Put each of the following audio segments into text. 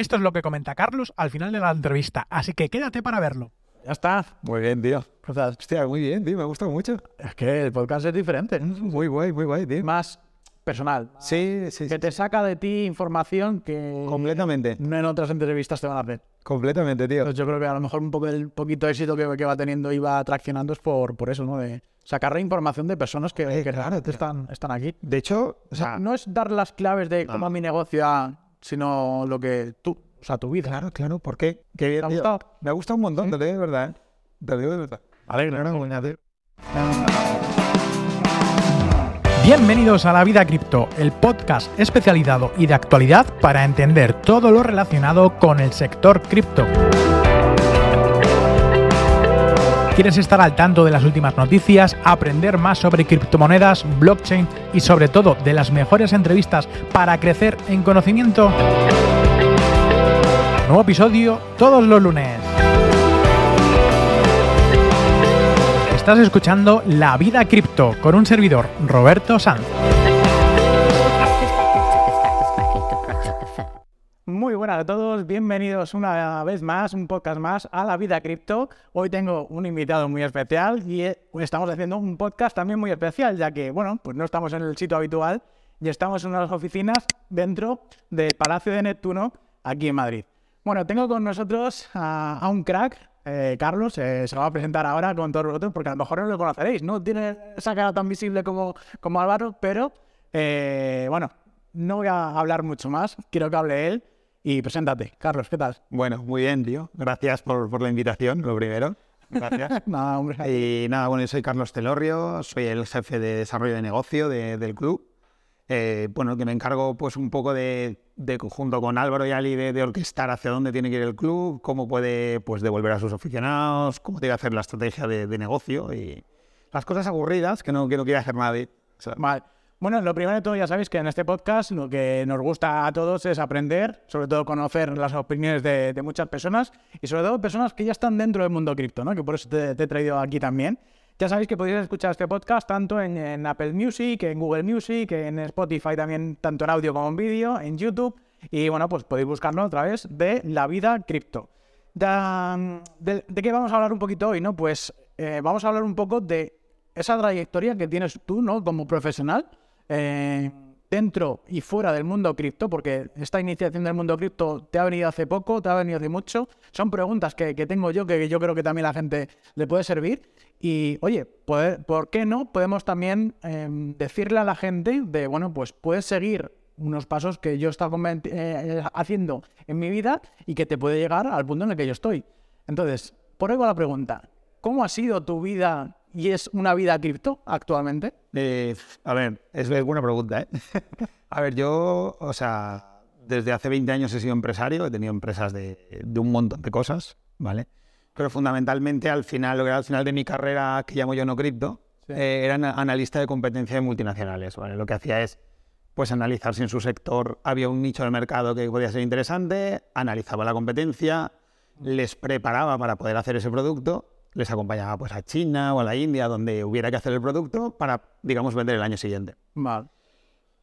Esto es lo que comenta Carlos al final de la entrevista, así que quédate para verlo. Ya está. Muy bien, tío. O sea, Hostia, muy bien, tío. Me ha gustado mucho. es que el podcast es diferente. Muy guay, muy guay, tío. Más personal. Sí, sí, Que sí. te saca de ti información que Completamente. no en otras entrevistas te van a hacer. Completamente, tío. Entonces yo creo que a lo mejor un poco el poquito éxito que, que va teniendo y va traccionando es por, por eso, ¿no? De sacar información de personas que, que realmente están, están aquí. De hecho, o sea, no es dar las claves de cómo mi negocio, ah, sino lo que tú, o sea, tu vida. claro, claro. ¿Por qué? Qué bien, ¿Te ha gustado? Me ha gustado un montón, te lo digo de verdad. ¿eh? Te lo digo de verdad. Alegre. Tío. Bienvenidos a La Vida Cripto, el podcast especializado y de actualidad para entender todo lo relacionado con el sector cripto. ¿Quieres estar al tanto de las últimas noticias, aprender más sobre criptomonedas, blockchain y sobre todo de las mejores entrevistas para crecer en conocimiento? Nuevo episodio todos los lunes. Estás escuchando La Vida Cripto con un servidor, Roberto Sanz. Muy buenas a todos, bienvenidos una vez más, un podcast más a La Vida Cripto. Hoy tengo un invitado muy especial y eh, estamos haciendo un podcast también muy especial, ya que, bueno, pues no estamos en el sitio habitual y estamos en unas oficinas dentro del Palacio de Neptuno, aquí en Madrid. Bueno, tengo con nosotros a, un crack, eh, Carlos, eh, se lo va a presentar ahora con todos vosotros, porque a lo mejor no lo conoceréis, no tiene esa cara tan visible como, como Álvaro, pero bueno, no voy a hablar mucho más, quiero que hable él y preséntate. Carlos, ¿qué tal? Bueno, muy bien, tío. Gracias por, por la invitación, lo primero. Gracias. Nada, hombre. Y nada, bueno, yo soy Carlos Telorrio, soy el jefe de desarrollo de negocio de- del club. Eh, bueno, que me encargo pues un poco de, de junto con Álvaro y Ali de, de orquestar hacia dónde tiene que ir el club, cómo puede pues devolver a sus aficionados, cómo tiene que hacer la estrategia de, de negocio y las cosas aburridas que no, que no quiere hacer nadie. O sea, Vale. Bueno, lo primero de todo, ya sabéis que en este podcast lo que nos gusta a todos es aprender, sobre todo conocer las opiniones de, muchas personas y sobre todo personas que ya están dentro del mundo cripto, ¿no? Que por eso te, he traído aquí también. Ya sabéis que podéis escuchar este podcast tanto en, Apple Music, en Google Music, en Spotify también, tanto en audio como en vídeo, en YouTube. Y bueno, pues podéis buscarlo a través de La Vida Cripto. Da- ¿De, de qué vamos a hablar un poquito hoy? no? Pues eh, vamos a hablar un poco de esa trayectoria que tienes tú ¿no? como profesional eh, dentro y fuera del mundo cripto, porque esta iniciación del mundo cripto te ha venido hace poco, te ha venido hace mucho. Son preguntas que, que tengo yo que yo creo que también la gente le puede servir. Y oye, ¿por qué no? Podemos también em, decirle a la gente de, bueno, pues puedes seguir unos pasos que yo estado conven- eh, haciendo en mi vida y que te puede llegar al punto en el que yo estoy. Entonces, por ahí va la pregunta. ¿Cómo ha sido tu vida y es una vida cripto actualmente? Eh, a ver, es buena pregunta, ¿eh? a ver, yo, o sea, desde hace 20 años he sido empresario, he tenido empresas de, de un montón de cosas, ¿vale? Pero fundamentalmente al final, lo que era al final de mi carrera, que llamo yo no cripto, Sí. eh, era ana- analista de competencia de multinacionales, ¿vale? Lo que hacía es, pues, analizar si en su sector había un nicho de mercado que podía ser interesante, analizaba la competencia, les preparaba para poder hacer ese producto, les acompañaba pues a China o a la India, donde hubiera que hacer el producto para, digamos, vender el año siguiente. Vale.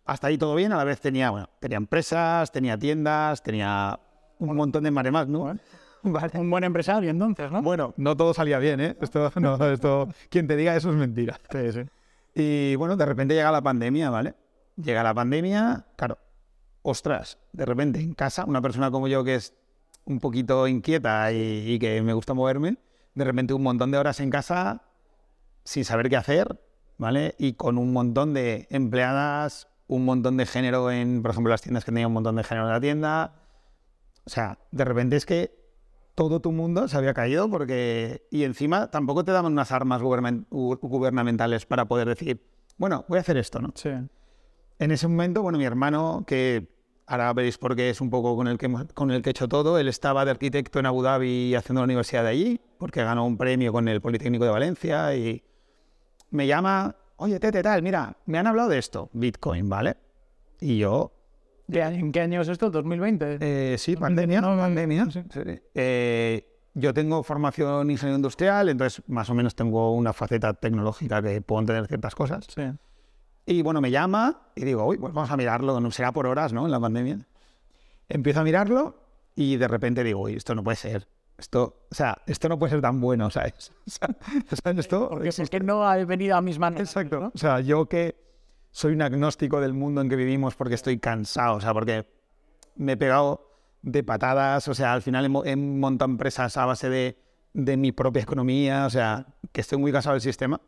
Hasta ahí todo bien, a la vez tenía, bueno, tenía empresas, tenía tiendas, tenía un montón de maremas, ¿no? Vale. Un buen empresario entonces, ¿no? Bueno, no todo salía bien, ¿eh? Esto, no, esto, quien te diga eso es mentira. Sí, sí. Y bueno, de repente llega la pandemia, ¿vale? Llega la pandemia, claro, ostras, de repente en casa, una persona como yo que es un poquito inquieta y, y que me gusta moverme, de repente un montón de horas en casa sin saber qué hacer, ¿vale? Y con un montón de empleadas, un montón de género en, por ejemplo, las tiendas que tenía un montón de género en la tienda. O sea, de repente es que todo tu mundo se había caído porque... Y encima tampoco te daban unas armas gubernamentales para poder decir, bueno, voy a hacer esto, ¿no? Sí. En ese momento, bueno, mi hermano, que ahora veréis por qué es un poco con el, que, con el que he hecho todo, él estaba de arquitecto en Abu Dhabi haciendo la universidad de allí, porque ganó un premio con el Politécnico de Valencia y me llama, oye, Tete, tal, mira, me han hablado de esto, Bitcoin, ¿vale? Y yo, ¿Qué año- ¿En qué año es esto? ¿2020? eh, sí, pandemia, no, pandemia. sí. Eh, yo tengo formación ingeniero industrial, entonces más o menos tengo una faceta tecnológica que puedo entender ciertas cosas. Sí. Y bueno, me llama y digo, uy, pues vamos a mirarlo, no será por horas, ¿no? En la pandemia. Empiezo a mirarlo y de repente digo, uy, esto no puede ser. Esto, o sea, esto no puede ser tan bueno, ¿sabes? O sea, esto Porque es que no ha venido a mis manos. Exacto. ¿no? O sea, yo que soy un agnóstico del mundo en que vivimos porque estoy cansado, o sea, porque me he pegado de patadas, o sea, al final he, he montado empresas a base de, de mi propia economía, o sea, que estoy muy cansado del sistema.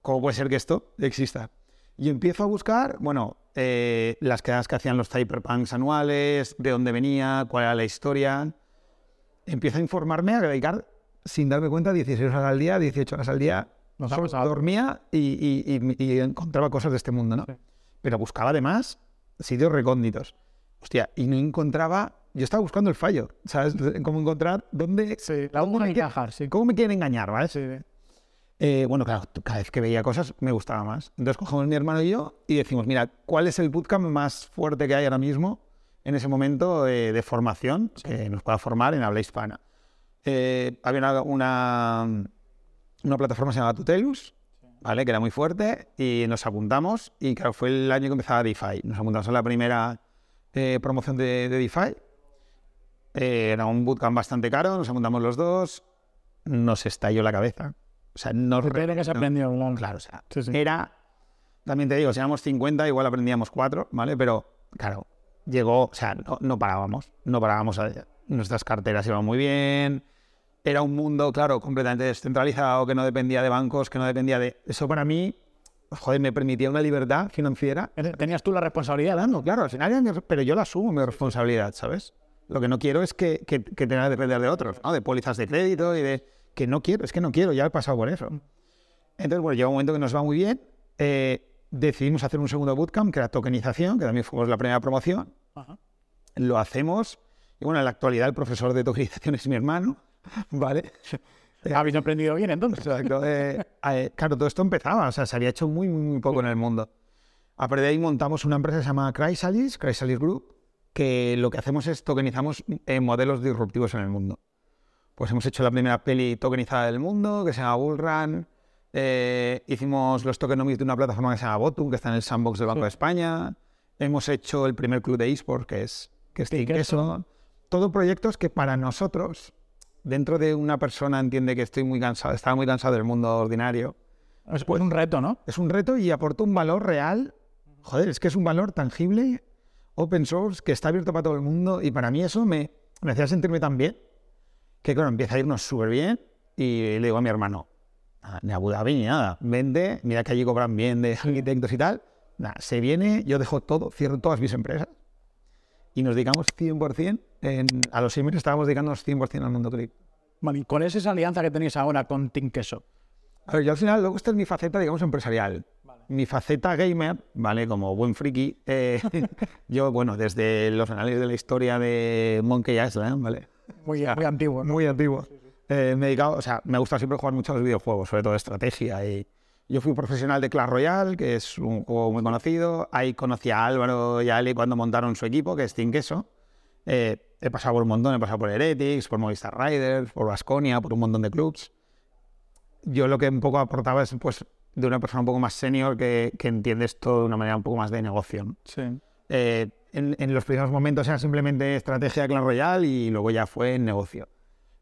¿Cómo puede ser que esto exista? Y empiezo a buscar, bueno, eh, las quedadas que hacían los cyberpunks anuales, de dónde venía, cuál era la historia. Empiezo a informarme, a dedicar, sin darme cuenta, 16 horas al día, 18 horas al día. Solo pasado. dormía y, y- y- y encontraba cosas de este mundo, ¿no? Sí. Pero buscaba además sitios recónditos. Hostia, y no encontraba... Yo estaba buscando el fallo, ¿sabes? Cómo encontrar dónde... Sí, la dónde me encajar, sí. ¿Cómo me quieren engañar, ¿vale? Sí. Eh, bueno, claro, cada vez que veía cosas me gustaba más. Entonces cogemos mi hermano y yo y decimos, mira, ¿cuál es el bootcamp más fuerte que hay ahora mismo en ese momento de formación que nos pueda formar en habla hispana? Eh, había una, una, una plataforma que se llamaba Tutelus, ¿vale? que era muy fuerte, y nos apuntamos, y claro, fue el año que empezaba DeFi. Nos apuntamos a la primera eh, promoción de, de DeFi. Era un bootcamp bastante caro, nos apuntamos los dos, nos estalló la cabeza. O sea, nos Se tiene que se no, aprendió, claro. Claro, o sea, Sí, sí. era. También te digo, si éramos 50, igual aprendíamos 4, ¿vale? Pero, claro, llegó, o sea, no, no parábamos, no parábamos. a- nuestras carteras iban muy bien. Era un mundo, claro, completamente descentralizado, que no dependía de bancos, que no dependía de. Eso para mí, joder, me permitía una libertad financiera. Tenías tú la responsabilidad dando. Claro, al final, pero yo la asumo mi responsabilidad, ¿sabes? Lo que no quiero es que, que, que tenga que depender de otros, ¿no? De pólizas de crédito y de... Que no quiero, es que no quiero, ya he pasado por eso. Entonces, bueno, llega un momento que nos va muy bien. eh, decidimos hacer un segundo bootcamp, que era tokenización, que también fuimos la primera promoción. Ajá. Lo hacemos. Y bueno, en la actualidad el profesor de tokenización es mi hermano, ¿vale? Habéis aprendido bien entonces. Exacto. eh, eh, claro, todo esto empezaba, o sea, se había hecho muy, muy, muy poco en el mundo. A partir de ahí montamos una empresa que se llama Chrysalis, Chrysalis Group, que lo que hacemos es tokenizamos modelos disruptivos en el mundo. Pues hemos hecho la primera peli tokenizada del mundo, que se llama Bullrun. Eh, hicimos los tokenomics de una plataforma que se llama Botum, que está en el sandbox del Banco de España. Hemos hecho el primer club de eSports, que es, que es Tinkeso. Todo proyectos que para nosotros, dentro de una persona entiende que estoy muy cansado, estaba muy cansado del mundo ordinario, Es pues un reto, ¿no? es un reto y aporta un valor real. Joder, es que es un valor tangible, open source, que está abierto para todo el mundo y para mí eso me, me hacía sentirme tan bien que, claro, empieza a irnos súper bien y le digo a mi hermano, "Ah, ni Abu Dhabi ni nada, vende, mira que allí cobran bien de arquitectos y tal, nada, se viene, yo dejo todo, cierro todas mis empresas y nos dedicamos 100%, en, a los seis meses estábamos dedicándonos 100% al mundo cripto. Vale, ¿y ¿Cuál es esa alianza que tenéis ahora con Tinkeso? A ver, yo al final, luego esta es mi faceta, digamos, empresarial. Mi faceta gamer, ¿vale? Como buen friki, eh, yo, bueno, desde los análisis de la historia de Monkey Island, ¿vale? Muy, muy antiguo. ¿no? Muy antiguo. Eh, me dedicado, o sea, me gusta siempre jugar mucho a los videojuegos, sobre todo de estrategia. Y yo fui profesional de Clash Royale, que es un juego muy conocido. Ahí conocí a Álvaro y a Ali cuando montaron su equipo, que es Team Queso. Eh, he pasado por un montón, he pasado por Heretics, por Movistar Riders, por Vasconia, por un montón de clubs. Yo lo que un poco aportaba es, pues, de una persona un poco más senior que, que entiende esto de una manera un poco más de negocio. Sí. Eh, en, en los primeros momentos era simplemente estrategia de Clash Royale y luego ya fue en negocio.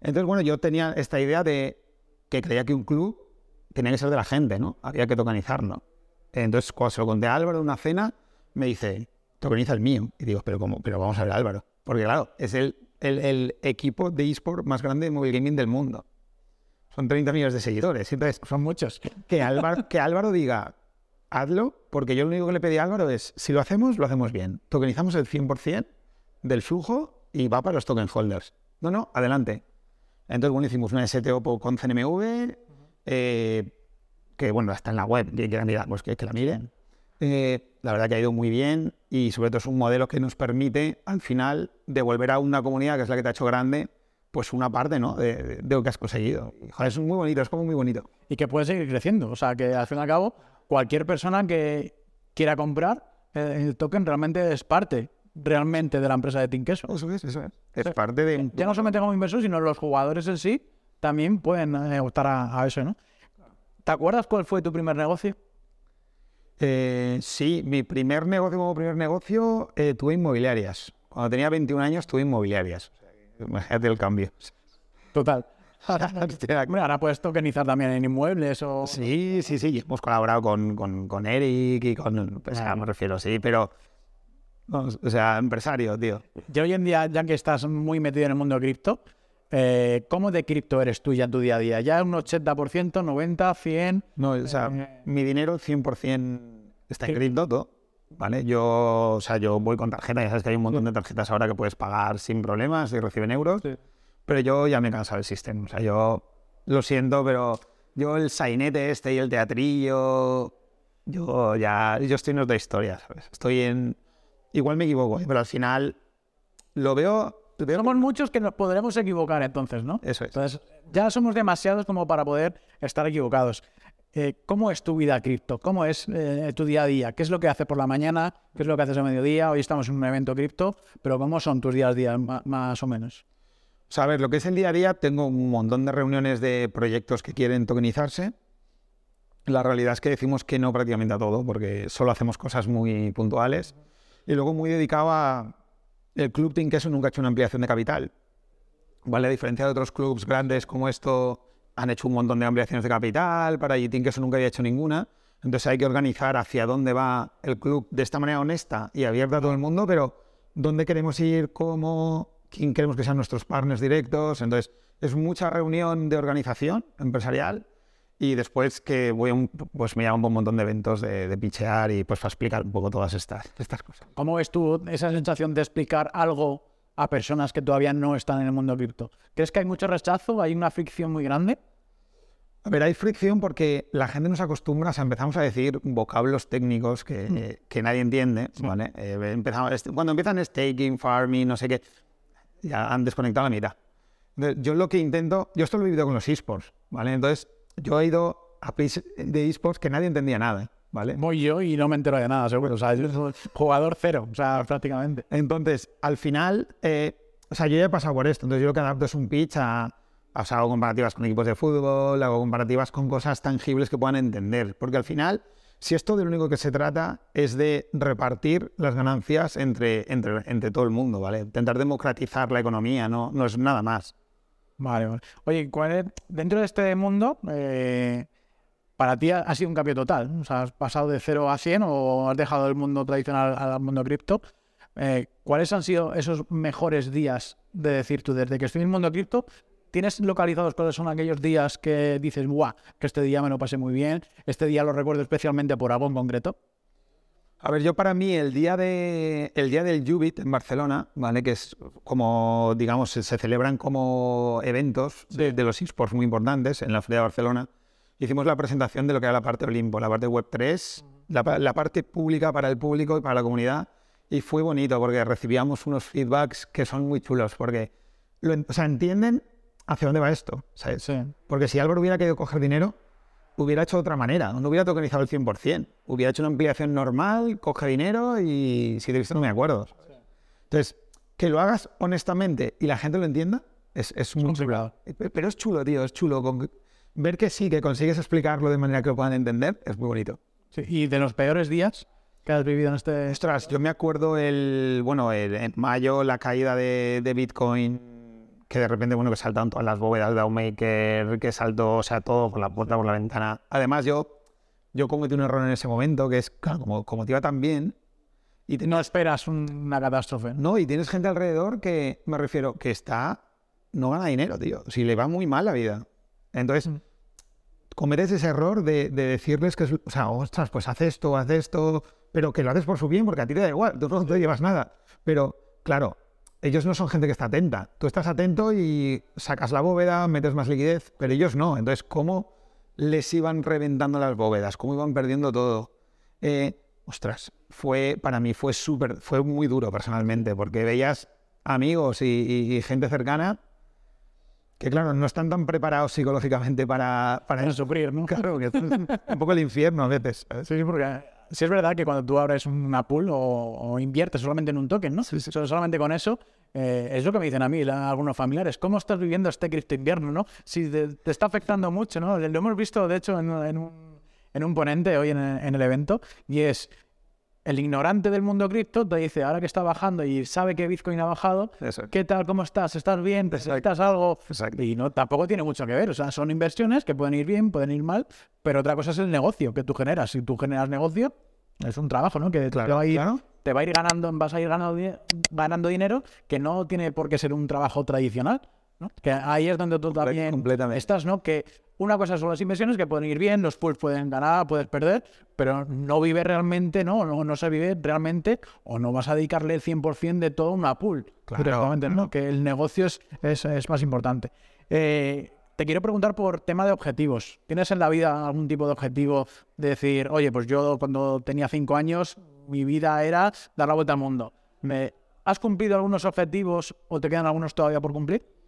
Entonces, bueno, yo tenía esta idea de que creía que un club tenía que ser de la gente, ¿no? Había que tokenizarlo. Entonces, cuando se lo conté a Álvaro en una cena, me dice, tokeniza el mío. Y digo, pero ¿cómo? Pero vamos a ver, Álvaro. Porque claro, es el, el, el equipo de eSport más grande de mobile gaming del mundo. Son 30 millones de seguidores. Entonces, Son muchos. que Álvaro, que Álvaro diga, hazlo, porque yo lo único que le pedí a Álvaro es, si lo hacemos, lo hacemos bien. Tokenizamos el 100% del flujo y va para los token holders. No, no, adelante. Entonces, bueno, hicimos una STO con CNMV, eh, que bueno, está en la web, quiera mirar, pues que, que la miren. Eh, la verdad que ha ido muy bien y sobre todo es un modelo que nos permite al final devolver a una comunidad que es la que te ha hecho grande, pues una parte ¿no? de, de- de lo que has conseguido. Joder, es muy bonito, es como muy bonito. Y que puede seguir creciendo. O sea, que al fin y al cabo, cualquier persona que quiera comprar eh, el token realmente es parte realmente de la empresa de Tinkeso. Eso es, eso es. Es parte de un... Ya no solamente como inversor, sino los jugadores en sí también pueden eh, optar a, a eso, ¿no? ¿Te acuerdas cuál fue tu primer negocio? Eh, sí, mi primer negocio como primer negocio eh, tuve inmobiliarias. Cuando tenía 21 años tuve inmobiliarias. Imagínate el cambio. Total. Hostia, Hombre, ahora puedes tokenizar también en inmuebles o... Sí, sí, sí. Hemos colaborado con, con, con Eric y con. Sea, me refiero, sí, pero. vamos, o sea, empresario, tío. Y hoy en día, ya que estás muy metido en el mundo de cripto, eh, ¿cómo de cripto eres tú ya en tu día a día? ¿Ya un 80%, 90%, 100%? No, o sea, Eh, mi dinero 100% está en cripto, todo, ¿vale? Yo, o sea, yo voy con tarjeta, ya sabes que hay un montón de tarjetas ahora que puedes pagar sin problemas y reciben euros, Sí. Pero yo ya me he cansado del sistema, o sea, yo lo siento, pero yo el sainete este y el teatrillo, yo ya, yo estoy en otra historia, ¿sabes? Estoy en, igual me equivoco, ¿eh? pero al final lo veo, veo Somos muchos que nos podremos equivocar entonces, ¿no? eso es. Entonces, ya somos demasiados como para poder estar equivocados. Eh, ¿Cómo es tu vida cripto? ¿Cómo es eh, tu día a día? ¿Qué es lo que haces por la mañana? ¿Qué es lo que haces a mediodía? Hoy estamos en un evento cripto, pero ¿cómo son tus días a día más o menos? O lo que es el día a día, tengo un montón de reuniones de proyectos que quieren tokenizarse. La realidad es que decimos que no prácticamente a todo, porque solo hacemos cosas muy puntuales. Y luego muy dedicado a... El Club Team Queso nunca ha hecho una ampliación de capital. ¿Vale? A diferencia de otros clubs grandes como esto, han hecho un montón de ampliaciones de capital. Para Team Queso nunca había hecho ninguna. Entonces hay que organizar hacia dónde va el club de esta manera honesta y abierta a todo el mundo, pero dónde queremos ir, cómo, quién queremos que sean nuestros partners directos. Entonces, es mucha reunión de organización empresarial y después que voy a un- pues me llaman un montón de eventos de, de pichear y pues para explicar un poco todas estas, estas cosas. ¿Cómo ves tú esa sensación de explicar algo a personas que todavía no están en el mundo cripto? ¿Crees que hay mucho rechazo? ¿Hay una fricción muy grande? A ver, hay fricción porque la gente nos acostumbra, o sea, empezamos a decir vocablos técnicos que, eh, que nadie entiende, ¿vale? Eh, empezamos, cuando empiezan staking, farming, no sé qué, ya han desconectado la mitad. Entonces, yo lo que intento, yo esto lo he vivido con los esports, ¿vale? Entonces, yo he ido a plays de esports que nadie entendía nada, ¿vale? Voy yo y no me entero de nada, seguro. O sea, yo soy jugador cero, o sea, prácticamente. Entonces, al final, eh, o sea, yo ya he pasado por esto, entonces yo lo que adapto es un pitch a, o sea, hago comparativas con equipos de fútbol, hago comparativas con cosas tangibles que puedan entender, porque al final, si esto de lo único que se trata es de repartir las ganancias entre, entre, todo el mundo, ¿vale? Intentar democratizar la economía, no, no es nada más. Vale, vale. Oye, ¿cuál es- dentro de este mundo, eh, para ti ha, ha sido un cambio total? O sea, ¿has pasado de 0 a 100 o has dejado el mundo tradicional al mundo cripto? Eh, ¿Cuáles han sido esos mejores días de decir tú, desde que estoy en el mundo cripto, ¿tienes localizados cuáles son aquellos días que dices, guau, que este día me lo pasé muy bien, este día lo recuerdo especialmente por algo en concreto? A ver, yo para mí el día de el día del Jubit en Barcelona, ¿vale? Que es como, digamos, se, se celebran como eventos de, de los esports muy importantes en la Feria de Barcelona. Hicimos la presentación de lo que era la parte Olimpo, la parte Web 3, la, pa- la parte pública para el público y para la comunidad. Y fue bonito porque recibíamos unos feedbacks que son muy chulos, porque lo o sea, entienden hacia dónde va esto. ¿sabes? Sí. Porque si Álvaro hubiera querido coger dinero, hubiera hecho de otra manera, no hubiera tokenizado el 100%. Hubiera hecho una ampliación normal, coge dinero y si te he visto no me acuerdo. Entonces, que lo hagas honestamente y la gente lo entienda es, es muy complicado. chulo. Pero es chulo, tío, es chulo. Con- ver que sí, que consigues explicarlo de manera que lo puedan entender, es muy bonito. Sí, ¿Y de los peores días que has vivido en este... Ostras, yo me acuerdo el, bueno, el- en mayo la caída de, de Bitcoin, que de repente, bueno, que saltaron todas las bóvedas de Maker, que saltó, o sea, todo por la puerta, por la ventana. Además, yo, yo cometí un error en ese momento, que es, claro, como, como te iba tan bien, y te- No esperas un- una catástrofe. ¿no? y tienes gente alrededor que, me refiero, que está, no gana dinero, tío, si le va muy mal la vida. Entonces, cometes ese error de, de decirles que, es, o sea, ostras, pues haz esto, haz esto, pero que lo haces por su bien, porque a ti te da igual, tú no te llevas nada. Pero, claro, ellos no son gente que está atenta. Tú estás atento y sacas la bóveda, metes más liquidez, pero ellos no. Entonces, ¿cómo les iban reventando las bóvedas? ¿Cómo iban perdiendo todo? Eh, ostras, fue, para mí fue súper, fue muy duro personalmente, porque veías amigos y, y- y gente cercana que, claro, no están tan preparados psicológicamente para, para Para sufrir, ¿no? Claro, que es un poco el infierno a veces. Sí, porque sí es verdad que cuando tú abres una pool o, o inviertes solamente en un token, ¿no? So- Solamente con eso, eh, es lo que me dicen a mí la- algunos familiares. ¿Cómo estás viviendo este cripto invierno, no? Si te, te está afectando mucho, ¿no? Lo hemos visto, de hecho, en, en un, en un ponente hoy en el evento y es... el ignorante del mundo cripto te dice, ahora que está bajando y sabe que Bitcoin ha bajado, Exacto. ¿qué tal? ¿Cómo estás? ¿Estás bien? ¿Necesitas algo? Exacto. Y no, tampoco tiene mucho que ver. O sea, son inversiones que pueden ir bien, pueden ir mal, pero otra cosa es el negocio que tú generas. Si tú generas negocio, es un trabajo, ¿no? Que te Claro, va a ir, claro. te va a ir ganando, vas a ir ganando, ganando dinero que no tiene por qué ser un trabajo tradicional. ¿No? Que ahí es donde tú también completamente. estás, ¿no? Que una cosa son las inversiones que pueden ir bien, los pools pueden ganar, puedes perder, pero no vive realmente, ¿no? No, no se vive realmente o no vas a dedicarle el 100% de todo a una pool. Claro. Directamente, ¿no? Que el negocio es, es, es más importante. Eh, te quiero preguntar por tema de objetivos. ¿Tienes en la vida algún tipo de objetivo de decir, oye, pues yo cuando tenía cinco años, mi vida era dar la vuelta al mundo? ¿Me, ¿Has cumplido algunos objetivos o te quedan algunos todavía por cumplir?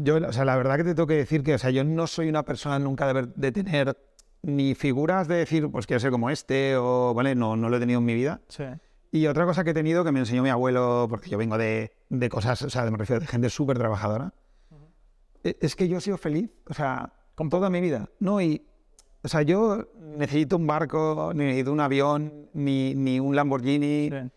Yo, o sea, la verdad que te tengo que decir que, o sea, yo no soy una persona nunca de, ver- de tener ni figuras de decir, pues quiero ser como este, o, ¿vale? No, no lo he tenido en mi vida. Sí. Y otra cosa que he tenido que me enseñó mi abuelo, porque yo vengo de, de cosas, o sea, me refiero de gente súper trabajadora, e- es que yo he sido feliz, o sea, con toda mi vida. No, y, o sea, yo necesito un barco, ni necesito un avión, ni, ni un Lamborghini. Sí.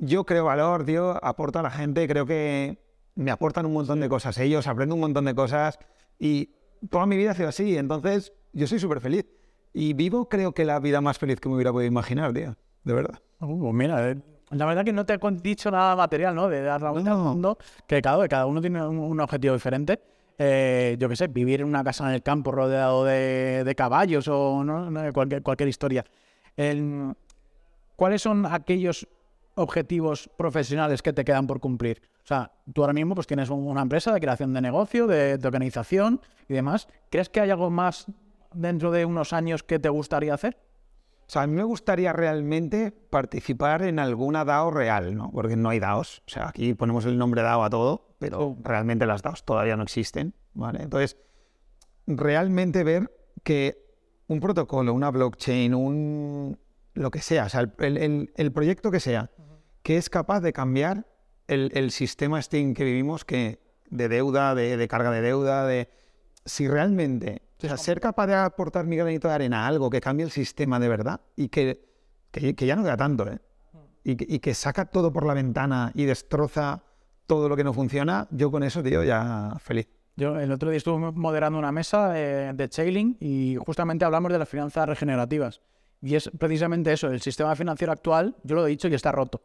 Yo creo valor, tío, aporto a la gente, creo que me aportan un montón de cosas ellos, aprendo un montón de cosas y toda mi vida ha sido así, entonces yo soy súper feliz. Y vivo creo que la vida más feliz que me hubiera podido imaginar, tío, de verdad. Uh, pues mira, eh, la verdad que no te he con- dicho nada material, ¿no? De dar la vuelta al No. mundo, que cada, que cada uno tiene un, un objetivo diferente. Eh, yo qué sé, vivir en una casa en el campo rodeado de, de caballos o cualquier, cualquier historia. El- ¿Cuáles son aquellos objetivos profesionales que te quedan por cumplir? O sea, tú ahora mismo pues tienes un- una empresa de creación de negocio, de, de organización y demás. ¿Crees que hay algo más dentro de unos años que te gustaría hacer? O sea, a mí me gustaría realmente participar en alguna DAO real, ¿no? Porque no hay DAOs. O sea, aquí ponemos el nombre DAO a todo, pero realmente las DAOs todavía no existen, ¿vale? Entonces, realmente ver que un protocolo, una blockchain, un lo que sea, o sea, el- el- el proyecto que sea, que es capaz de cambiar el, el sistema en que vivimos, que de deuda, de, de carga de deuda, de si realmente, o sea, ser capaz de aportar mi granito de arena a algo que cambie el sistema de verdad y que, que, que ya no queda tanto, ¿eh? Y que, y que saca todo por la ventana y destroza todo lo que no funciona, yo con eso, tío, ya feliz. Yo el otro día estuve moderando una mesa eh, de Chailing y justamente hablamos de las finanzas regenerativas. Y es precisamente eso, el sistema financiero actual, yo lo he dicho y está roto.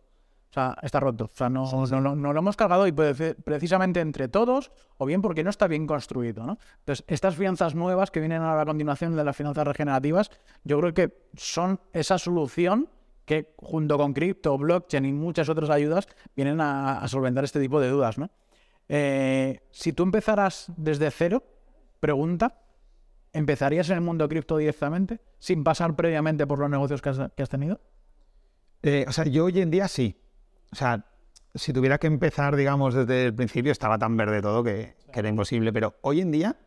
O sea, está roto. O sea, no, no, no- no lo hemos cargado y prece- precisamente entre todos, o bien porque no está bien construido, ¿no? Entonces, estas finanzas nuevas que vienen a continuación de las finanzas regenerativas, yo creo que son esa solución que junto con cripto, blockchain y muchas otras ayudas vienen a, a solventar este tipo de dudas, ¿no? Eh, si tú empezaras desde cero, pregunta, ¿empezarías en el mundo cripto directamente sin pasar previamente por los negocios que has, que has tenido? Eh, o sea, yo hoy en día sí. O sea, si tuviera que empezar, digamos, desde el principio, estaba tan verde todo que, que era imposible. Pero hoy en día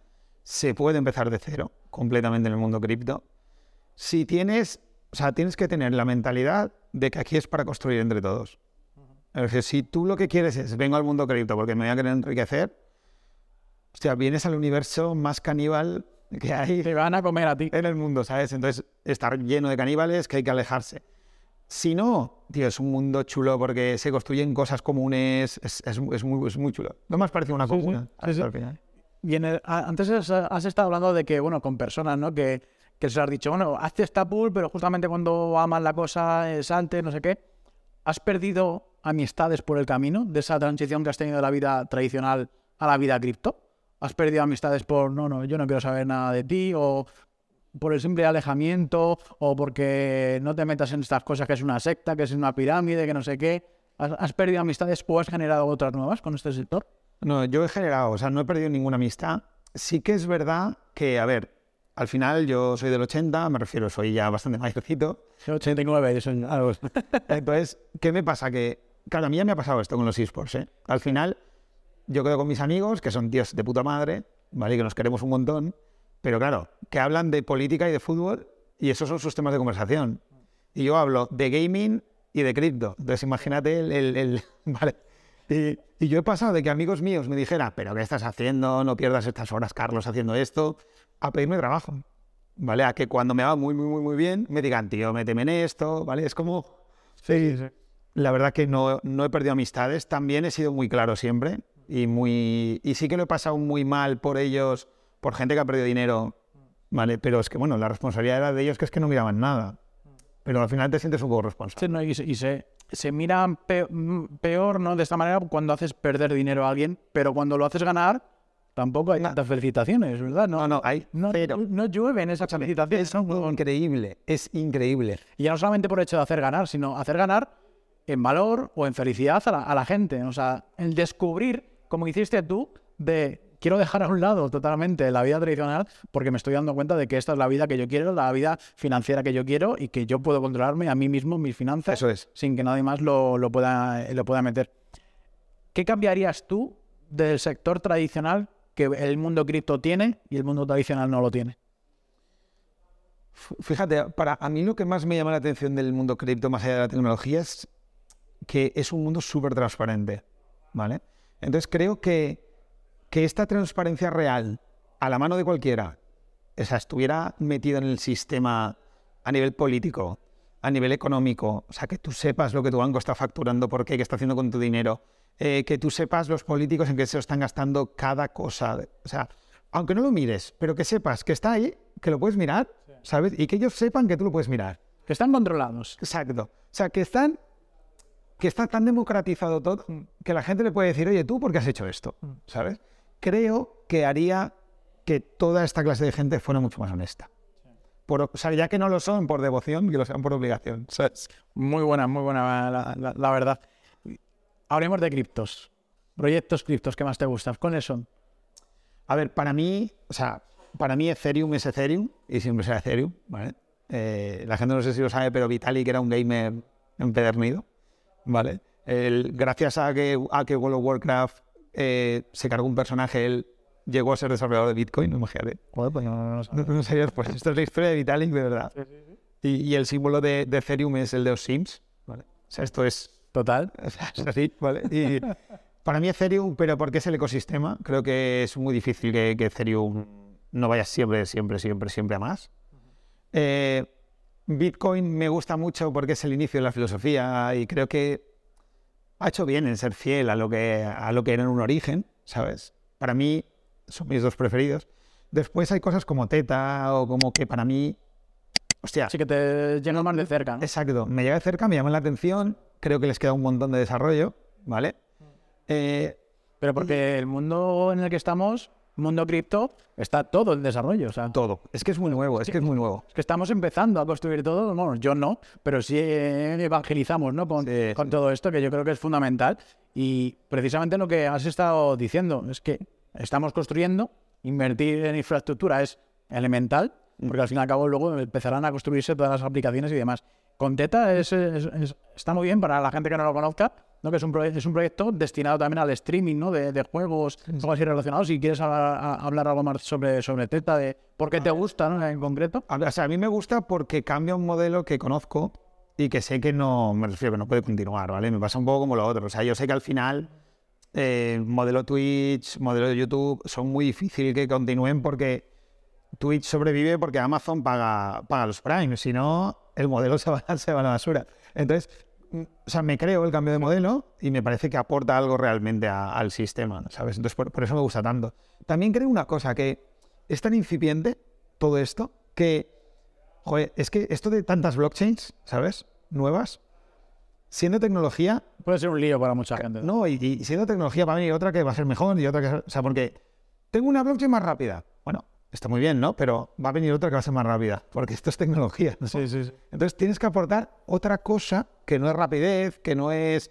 se puede empezar de cero, completamente en el mundo cripto. Si tienes, o sea, tienes que tener la mentalidad de que aquí es para construir entre todos. Es decir, si tú lo que quieres es, vengo al mundo cripto porque me voy a querer enriquecer, hostia, vienes al universo más caníbal que hay Te van a comer a ti. en el mundo, ¿sabes? Entonces, estar lleno de caníbales que hay que alejarse. Si no, tío, es un mundo chulo porque se construyen cosas comunes, es, es- es muy, es muy chulo. No me has parecido una sí, comuna sí, sí. Y en el- antes has, estado hablando de que, bueno, con personas, ¿no? Que, que se has dicho, bueno, hazte esta pool, pero justamente cuando va mal la cosa, es antes, no sé qué. ¿Has perdido amistades por el camino de esa transición que has tenido de la vida tradicional a la vida cripto? ¿Has perdido amistades por, no, no, yo no quiero saber nada de ti? ¿O por el simple alejamiento? ¿O porque no te metas en estas cosas que es una secta, que es una pirámide, que no sé qué? ¿Has, has perdido amistades o has generado otras nuevas con este sector? No, yo he generado, o sea, no he perdido ninguna amistad. Sí que es verdad que, a ver, al final yo soy del 80, me refiero, soy ya bastante mayorcito. Soy 89, yo soy algo. Entonces, ¿qué me pasa? Que, claro, a mí ya me ha pasado esto con los esports, ¿eh? Al final, yo quedo con mis amigos, que son tíos de puta madre, ¿vale? Y que nos queremos un montón, pero claro, que hablan de política y de fútbol, y esos son sus temas de conversación. Y yo hablo de gaming y de cripto. Entonces, imagínate el... el- el- vale. Y, y yo he pasado de que amigos míos me dijeran, pero ¿qué estás haciendo? No pierdas estas horas, Carlos, haciendo esto, a pedirme trabajo. ¿Vale? A que cuando me va muy, muy, muy, muy bien, me digan, tío, méteme en esto, ¿vale? Es como... Sí, sí. La verdad que no, no he perdido amistades. También he sido muy claro siempre. Y, muy, y sí que lo he pasado muy mal por ellos, por gente que ha perdido dinero. ¿Vale? Pero es que, bueno, la responsabilidad era de ellos que es que no miraban nada. Pero al final te sientes un poco responsable. Sí, no, y se, y se, se mira mm, peor, ¿no? De esta manera cuando haces perder dinero a alguien, pero cuando lo haces ganar, tampoco hay tantas felicitaciones, ¿verdad? No, no, hay no, cero. no llueven esas felicitaciones. ¿no? Increíble, es increíble. Y ya no solamente por el hecho de hacer ganar, sino hacer ganar en valor o en felicidad a la, a la gente. O sea, el descubrir, como hiciste tú, de quiero dejar a un lado totalmente la vida tradicional porque me estoy dando cuenta de que esta es la vida que yo quiero, la vida financiera que yo quiero y que yo puedo controlarme a mí mismo, mis finanzas, Eso es. sin que nadie más lo, lo pueda, lo pueda meter. ¿Qué cambiarías tú del sector tradicional que el mundo cripto tiene y el mundo tradicional no lo tiene? Fíjate, para a mí lo que más me llama la atención del mundo cripto, más allá de la tecnología, es que es un mundo súper transparente, ¿vale? Entonces creo que, que esta transparencia real, a la mano de cualquiera, o sea, estuviera metido en el sistema a nivel político, a nivel económico, o sea, que tú sepas lo que tu banco está facturando, por qué, qué está haciendo con tu dinero, eh, que tú sepas los políticos en qué se están gastando cada cosa, o sea, aunque no lo mires, pero que sepas que está ahí, que lo puedes mirar, ¿sabes? Y que ellos sepan que tú lo puedes mirar. Que están controlados. Exacto. O sea, que están que está tan democratizado todo que la gente le puede decir, oye, ¿tú por qué has hecho esto? ¿Sabes? Creo que haría que toda esta clase de gente fuera mucho más honesta. O sea, ya que no lo son por devoción, que lo sean por obligación. Muy buena, muy buena, la, verdad. Hablemos de criptos. Proyectos criptos que más te gustan. ¿Cuáles son? A ver, para mí, o sea, para mí Ethereum es Ethereum y siempre será Ethereum, ¿vale? Eh, la gente no sé si lo sabe, pero Vitalik era un gamer empedernido, ¿vale? Gracias a que, a que World of Warcraft eh, se cargó un personaje, él llegó a ser desarrollador de Bitcoin, imagínate. Joder, pues no, No, no pues esto es la historia de Vitalik de verdad. Y, y el símbolo de, de Ethereum es el de los Sims, ¿vale? O sea, esto es Total. o sea, es así, ¿vale? Y para mí Ethereum, pero porque es el ecosistema, creo que es muy difícil que, que Ethereum no vaya siempre, siempre, siempre, siempre a más. Eh, Bitcoin me gusta mucho porque es el inicio de la filosofía y creo que ha hecho bien en ser fiel a lo que, a lo que era en un origen, ¿sabes? Para mí son mis dos preferidos. Después hay cosas como Teta o como que para mí, hostia, Así que te llenas más de cerca. ¿no? Exacto, me llega de cerca, me llama la atención, creo que les queda un montón de desarrollo, ¿vale? Eh, Pero porque el mundo en el que estamos, mundo cripto, está todo en desarrollo. O sea, todo, es que es muy nuevo, es que es muy nuevo. es que estamos empezando a construir todo. Bueno, yo no, pero sí evangelizamos ¿no? con, Sí, con sí. todo esto, que yo creo que es fundamental. Y precisamente lo que has estado diciendo es que estamos construyendo, invertir en infraestructura es elemental, porque al fin y al cabo luego empezarán a construirse todas las aplicaciones y demás. Con Teta es, es- es- está muy bien para la gente que no lo conozca, ¿no? que es un, es un proyecto destinado también al streaming ¿no? de, de juegos, algo así relacionado. Si quieres hablar, a- hablar algo más sobre, sobre Teta, de por qué te gusta ¿no? en concreto. A, o sea, a mí me gusta porque cambia un modelo que conozco y que sé que no, me refiero que no puede continuar, ¿vale? Me pasa un poco como lo otro. O sea, yo sé que al final eh, modelo Twitch, modelo de YouTube son muy difícil que continúen porque Twitch sobrevive porque Amazon paga, paga los Prime, si no, el modelo se va, se va a la basura. Entonces, o sea, me creo el cambio de modelo y me parece que aporta algo realmente a- al sistema, ¿sabes? Entonces, por, por eso me gusta tanto. También creo una cosa, que es tan incipiente todo esto que, joder, es que esto de tantas blockchains, ¿sabes? Nuevas, siendo tecnología, Puede ser un lío para mucha gente. no, y, y siendo tecnología va a venir otra que va a ser mejor y otra que... O sea, porque tengo una blockchain más rápida. Bueno, está muy bien, ¿no? Pero va a venir otra que va a ser más rápida, porque esto es tecnología. ¿no? Sí, sí, sí. Entonces tienes que aportar otra cosa que no es rapidez, que no es...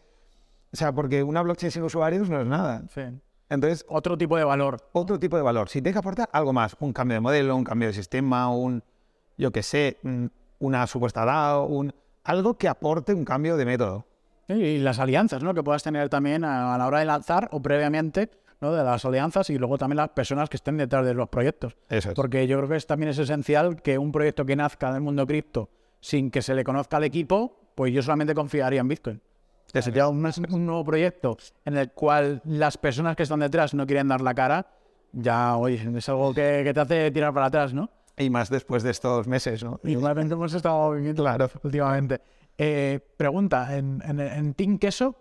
O sea, porque una blockchain sin usuarios no es nada. Sí. Entonces, Otro tipo de valor. otro tipo de valor. Si tienes que aportar algo más, un cambio de modelo, un cambio de sistema, un, yo qué sé, una supuesta DAO, un, algo que aporte un cambio de método. Y las alianzas, ¿no? Que puedas tener también a, a la hora de lanzar o previamente, ¿no? De las alianzas y luego también las personas que estén detrás de los proyectos. Eso es. Porque yo creo que es, también es esencial que un proyecto que nazca del mundo cripto sin que se le conozca al equipo, pues yo solamente confiaría en Bitcoin. Eso Ya un, un nuevo proyecto en el cual las personas que están detrás no quieren dar la cara, ya, oye, es algo que, que te hace tirar para atrás, ¿no? Y más después de estos meses, ¿no? Y realmente hemos estado viviendo Claro. últimamente. Eh, pregunta, en, en, en Team Queso,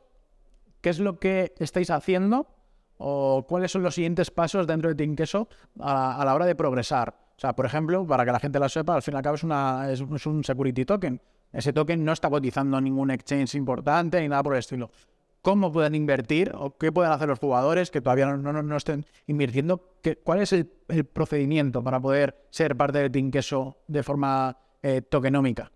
¿qué es lo que estáis haciendo o cuáles son los siguientes pasos dentro de Queso a, a la hora de progresar? O sea, por ejemplo, para que la gente lo sepa, al fin y al cabo es, un security token. Ese token no está cotizando ningún exchange importante ni nada por el estilo. ¿Cómo pueden invertir o qué pueden hacer los jugadores que todavía no, estén invirtiendo? ¿Qué, ¿Cuál es el, procedimiento para poder ser parte de Queso de forma eh, tokenómica?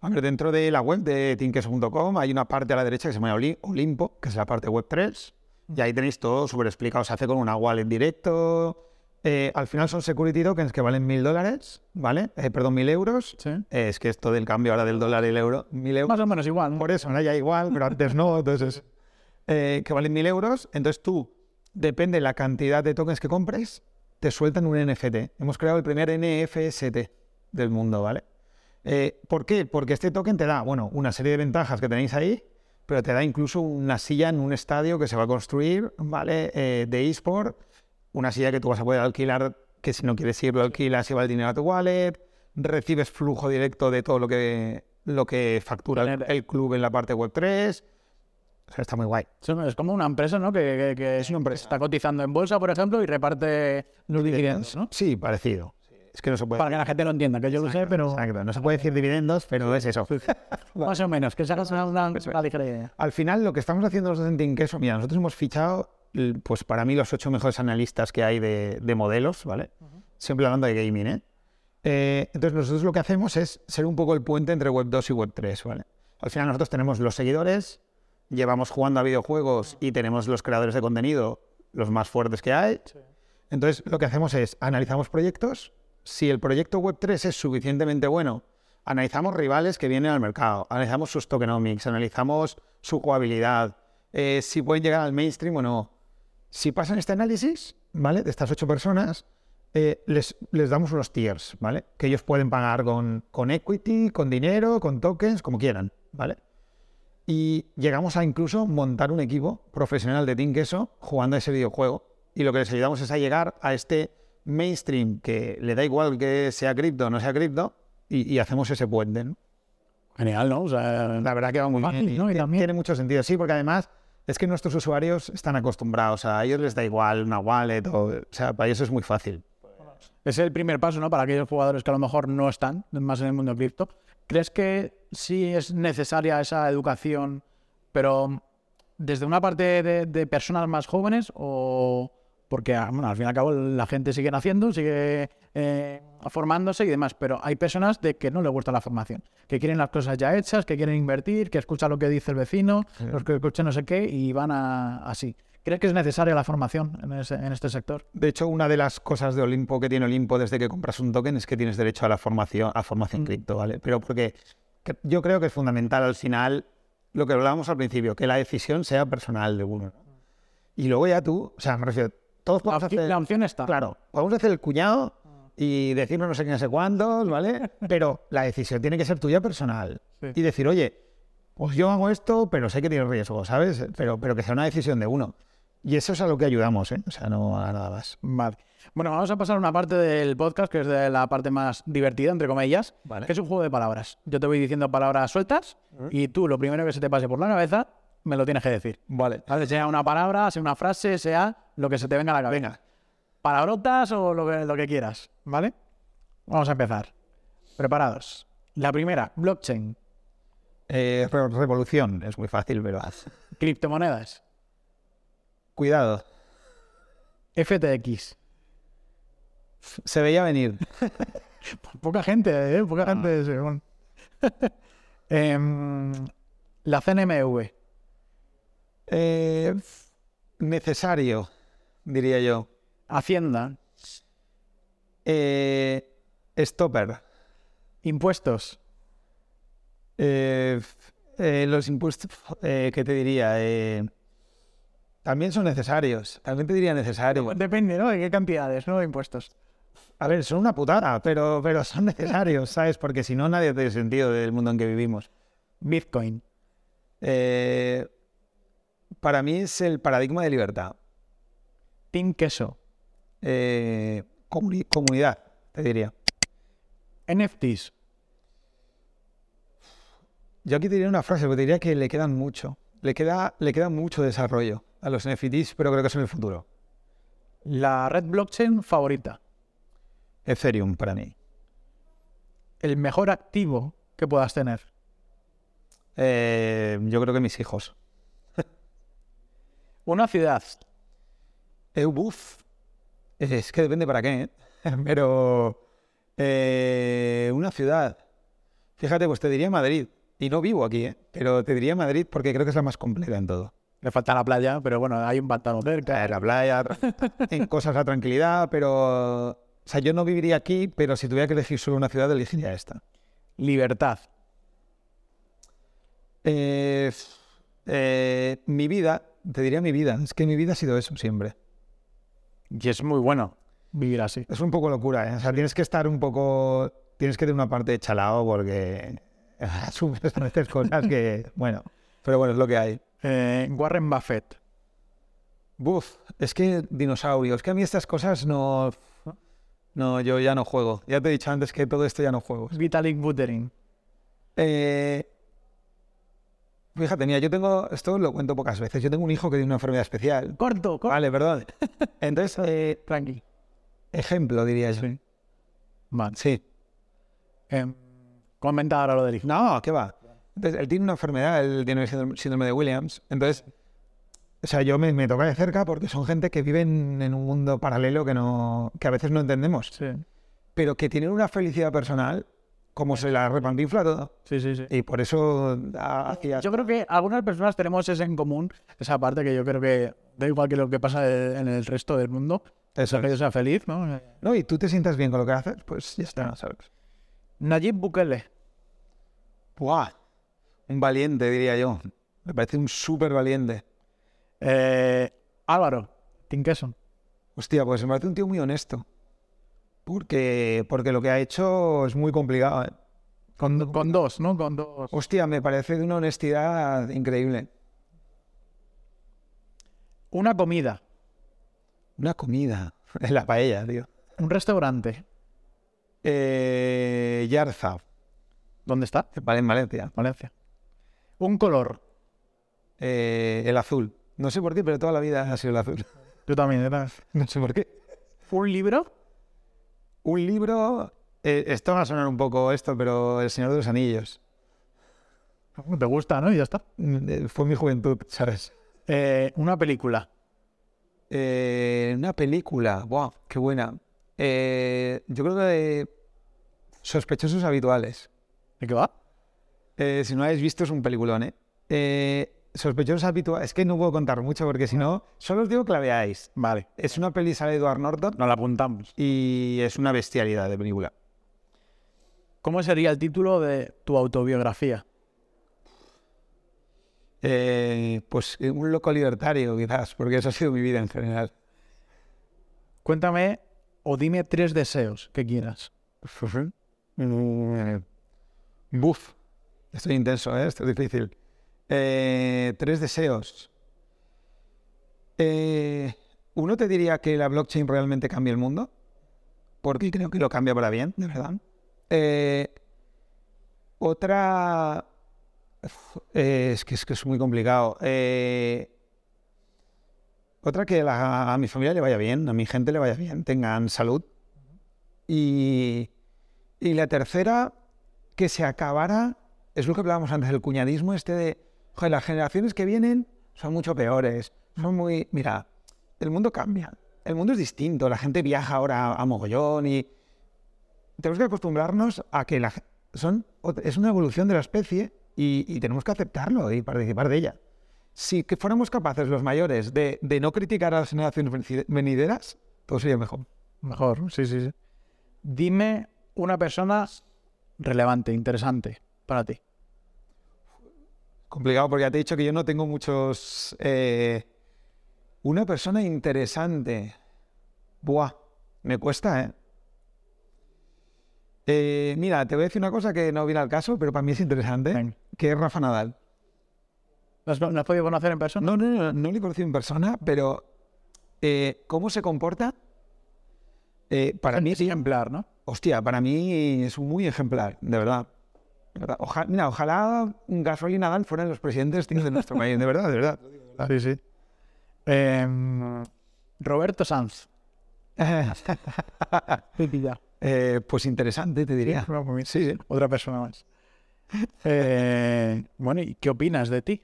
A ver, dentro de la web de teamqueso.com hay una parte a la derecha que se llama Olimpo, que es la parte web 3, y ahí tenéis todo súper explicado. Se hace con una wallet directo, eh, al final son security tokens que valen mil dólares, ¿vale? Eh, perdón, mil euros. Sí. Eh, es que esto del cambio ahora del dólar y el euro, mil euros. Más o menos igual. ¿no? Por eso, ¿no? Ya igual, pero antes no, entonces. que valen mil euros. Entonces tú, depende de la cantidad de tokens que compres, te sueltan un NFT. Hemos creado el primer NFST del mundo, ¿vale? ¿Por qué? Porque este token te da, bueno, una serie de ventajas que tenéis ahí, pero te da incluso una silla en un estadio que se va a construir, ¿vale? de eSport una silla que tú vas a poder alquilar, que si no quieres ir lo alquilas y va el dinero a tu wallet, recibes flujo directo de todo lo que, lo que factura el, el club en la parte web 3. O sea, está muy guay. Es como una empresa, ¿no? Que, que, que Es una empresa. está cotizando en bolsa, por ejemplo, y reparte los dividendos, ¿no? Sí, parecido. Es que no se puede. Para que la gente lo entienda, que yo lo sé, pero Exacto. No se puede decir dividendos, pero es eso. más o menos, que se haga una, una, ligera idea. Al final, lo que estamos haciendo los en Queso, mira, nosotros hemos fichado, pues para mí, los ocho mejores analistas que hay de, de modelos, ¿vale? Siempre hablando de gaming, ¿eh? Eh, Entonces, nosotros lo que hacemos es ser un poco el puente entre Web 2 y Web 3, ¿vale? Al final, nosotros tenemos los seguidores, llevamos jugando a videojuegos y tenemos los creadores de contenido, los más fuertes que hay. Entonces, lo que hacemos es analizamos proyectos. Si el proyecto Web3 es suficientemente bueno, analizamos rivales que vienen al mercado, analizamos sus tokenomics, analizamos su jugabilidad, eh, si pueden llegar al mainstream o no. Si pasan este análisis, ¿vale? De estas ocho personas, eh, les, les damos unos tiers, ¿vale? Que ellos pueden pagar con, con equity, con dinero, con tokens, como quieran, ¿vale? Y llegamos a incluso montar un equipo profesional de Team Queso jugando a ese videojuego. Y lo que les ayudamos es a llegar a este mainstream que le da igual que sea cripto o no sea cripto y, y hacemos ese puente. ¿no? Genial, ¿no? O sea, La verdad que va muy Fácil, bien. y ¿no? Y ti- también- Tiene mucho sentido, sí, porque además es que nuestros usuarios están acostumbrados. A ellos les da igual una wallet o, o sea, para ellos es muy fácil. es el primer paso, ¿no? Para aquellos jugadores que a lo mejor no están más en el mundo cripto. ¿Crees que sí es necesaria esa educación, pero desde una parte de, de personas más jóvenes o porque ah, bueno, al fin y al cabo la gente sigue naciendo, sigue eh, formándose y demás, pero hay personas de que no les gusta la formación, que quieren las cosas ya hechas, que quieren invertir, que escuchan lo que dice el vecino, los que escuchan no sé qué y van a, así. ¿Crees que es necesaria la formación en, ese- en este sector? De hecho, una de las cosas de Olimpo que tiene Olimpo desde que compras un token es que tienes derecho a la formación, a formación Mm. cripto, ¿vale? Pero porque que- yo creo que es fundamental al final lo que hablábamos al principio, que la decisión sea personal de uno. ¿no? Y luego ya tú, o sea, me refiero, todos La, podemos opción- hacer, la opción está. claro, podemos hacer el cuñado y decirnos no sé qué, no sé cuántos, ¿vale? Pero la decisión tiene que ser tuya personal. Sí. Y decir, oye, pues yo hago esto, pero sé que tiene riesgo, ¿sabes? Pero, pero que sea una decisión de uno. Y eso es a lo que ayudamos, ¿eh? O sea, no a nada más. Vale. Bueno, vamos a pasar a una parte del podcast que es de la parte más divertida, entre comillas, Vale. que es un juego de palabras. Yo te voy diciendo palabras sueltas y tú lo primero que se te pase por la cabeza me lo tienes que decir. Vale. ¿Vale? Sea una palabra, sea una frase, sea lo que se te venga a la cabeza. Venga. Palabrotas o lo que, lo que quieras, ¿vale? Vamos a empezar. Preparados. La primera, blockchain, Eh, re- revolución, es muy fácil, haz. criptomonedas, Cuidado. FTX. Se veía venir. Poca gente, ¿eh? Poca gente. sí, bueno. Em, la CNMV. Eh, necesario, diría yo. Hacienda. Eh, stopper. Impuestos. Eh, eh, los impuestos, eh, ¿qué te diría? Eh, también son necesarios. También te diría necesario. Depende, ¿no? De qué cantidades, ¿no? De impuestos. A ver, son una putada, pero, pero son necesarios, ¿sabes? Porque si no, nadie tiene sentido del mundo en que vivimos. Bitcoin. Eh, para mí es el paradigma de libertad. Team Queso. Eh, comuni- comunidad, te diría. NFTs. Yo aquí te diría una frase, porque te diría que le quedan mucho. Le queda, le queda mucho desarrollo a los NFTs, pero creo que es en el futuro. La red blockchain favorita. Ethereum para mí. El mejor activo que puedas tener. Eh, yo creo que mis hijos. Una ciudad. Eh, uf. Es que depende para qué, ¿eh? Pero eh, una ciudad. Fíjate, pues te diría Madrid. Y no vivo aquí, ¿eh? Pero te diría Madrid porque creo que es la más completa en todo. Le falta la playa, pero bueno, hay un pantano cerca. Eh, La playa, en cosas la tranquilidad, pero... O sea, yo no viviría aquí, pero si tuviera que elegir solo una ciudad, elegiría esta. Libertad. Eh, eh, mi vida, te diría mi vida. Es que mi vida ha sido eso siempre. Y es muy bueno vivir así. Es un poco locura, ¿eh? O sea, tienes que estar un poco... Tienes que tener una parte de chalao porque asumes a veces cosas que... Bueno, pero bueno, es lo que hay. Eh, Warren Buffett. Buf, es que dinosaurio. Es que a mí estas cosas no... No, yo ya no juego. Ya te he dicho antes que todo esto ya no juego. Vitalik Buterin. Eh, fíjate, mira, yo tengo... Esto lo cuento pocas veces. Yo tengo un hijo que tiene una enfermedad especial. Corto, corto. Vale, perdón. Entonces, eh, Tranqui. ejemplo, diría yo. Vale. Sí. Em, comenta ahora lo del hijo. No, ¿qué va? Entonces, él tiene una enfermedad, él tiene el síndrome- síndrome de Williams. Entonces, o sea, yo me, me toca de cerca porque son gente que viven en un mundo paralelo que, no, que a veces no entendemos, Sí. pero que tienen una felicidad personal como se la repantinfla todo. Sí, sí, sí. Y por eso ha- hacía... Yo creo que algunas personas tenemos eso en común, esa parte que yo creo que da igual que lo que pasa en el resto del mundo, Eso que yo sea feliz, ¿no? No, y tú te sientas bien con lo que haces, pues ya está, ¿sabes? Nayib Bukele. ¡Buah! Un valiente, diría yo. Me parece un súper valiente. Eh, Álvaro Tinkeson. Hostia, pues me parece un tío muy honesto. Porque, porque lo que ha hecho es muy complicado. ¿eh? Con, con dos, ¿no? Con dos. Hostia, me parece de una honestidad increíble. Una comida. Una comida. En la paella, tío. Un restaurante. Eh, Yarza. ¿Dónde está? Vale, en Valencia. Valencia. Un color. Eh, el azul. No sé por qué, pero toda la vida ha sido el azul. Yo también, ¿verdad? No sé por qué. Un libro. Un libro. eh, esto va a sonar un poco esto, pero El Señor de los Anillos. Te gusta, ¿no? Y ya está. Mm, eh, Fue mi juventud, ¿sabes? Eh, una película. Eh, una película. ¡Wow! ¡Qué buena! Eh, yo creo que de Sospechosos Habituales. ¿De qué va? Si no habéis visto, es un peliculón, ¿eh? Sospechosos Habituales. Es que no puedo contar mucho porque si no, solo os digo que la veáis. Vale. Es una peli sale Edward Norton Nos la apuntamos. y es una bestialidad de película. ¿Cómo sería el título de tu autobiografía? Eh, pues eh, un loco libertario, quizás, porque eso ha sido mi vida en general. Cuéntame o dime tres deseos que quieras. Mm, Buf. Estoy intenso, ¿eh? Esto es difícil. Eh, tres deseos. Eh, uno te diría que la blockchain realmente cambia el mundo, porque creo que lo cambia para bien, de verdad. Eh, otra... Es, que, es que es muy complicado. Otra que a mi familia le vaya bien, a mi gente le vaya bien, tengan salud. Y, y la tercera, que se acabara, es lo que hablábamos antes, el cuñadismo este de, joder, las generaciones que vienen son mucho peores, son muy, mira, el mundo cambia, el mundo es distinto, la gente viaja ahora a mogollón y tenemos que acostumbrarnos a que la, son, es una evolución de la especie y, tenemos que aceptarlo y participar de ella. Si que fuéramos capaces los mayores de, no criticar a las generaciones venideras, todo sería mejor. Mejor, sí, sí, sí. Dime una persona relevante, interesante para ti. Complicado porque ya te he dicho que yo no tengo muchos... eh, Una persona interesante. Buah, me cuesta, ¿eh? Eh, Mira, te voy a decir una cosa que no viene al caso, pero para mí es interesante, que es Rafa Nadal. ¿Lo has, lo has podido conocer en persona? No, no, no, no le he conocido en persona, pero eh, cómo se comporta, eh, para mí es ejemplar, ¿no? Hostia, para mí es muy ejemplar, de verdad. Verdad. Oja- mira, ojalá Gasol y Nadal fueran los presidentes tío, de nuestro país, de verdad, de verdad. Sí, sí. Em, Roberto Sanz. Eh, pues interesante, te diría. Sí. Sí, sí. Otra persona más. Eh, bueno, ¿y qué opinas de ti?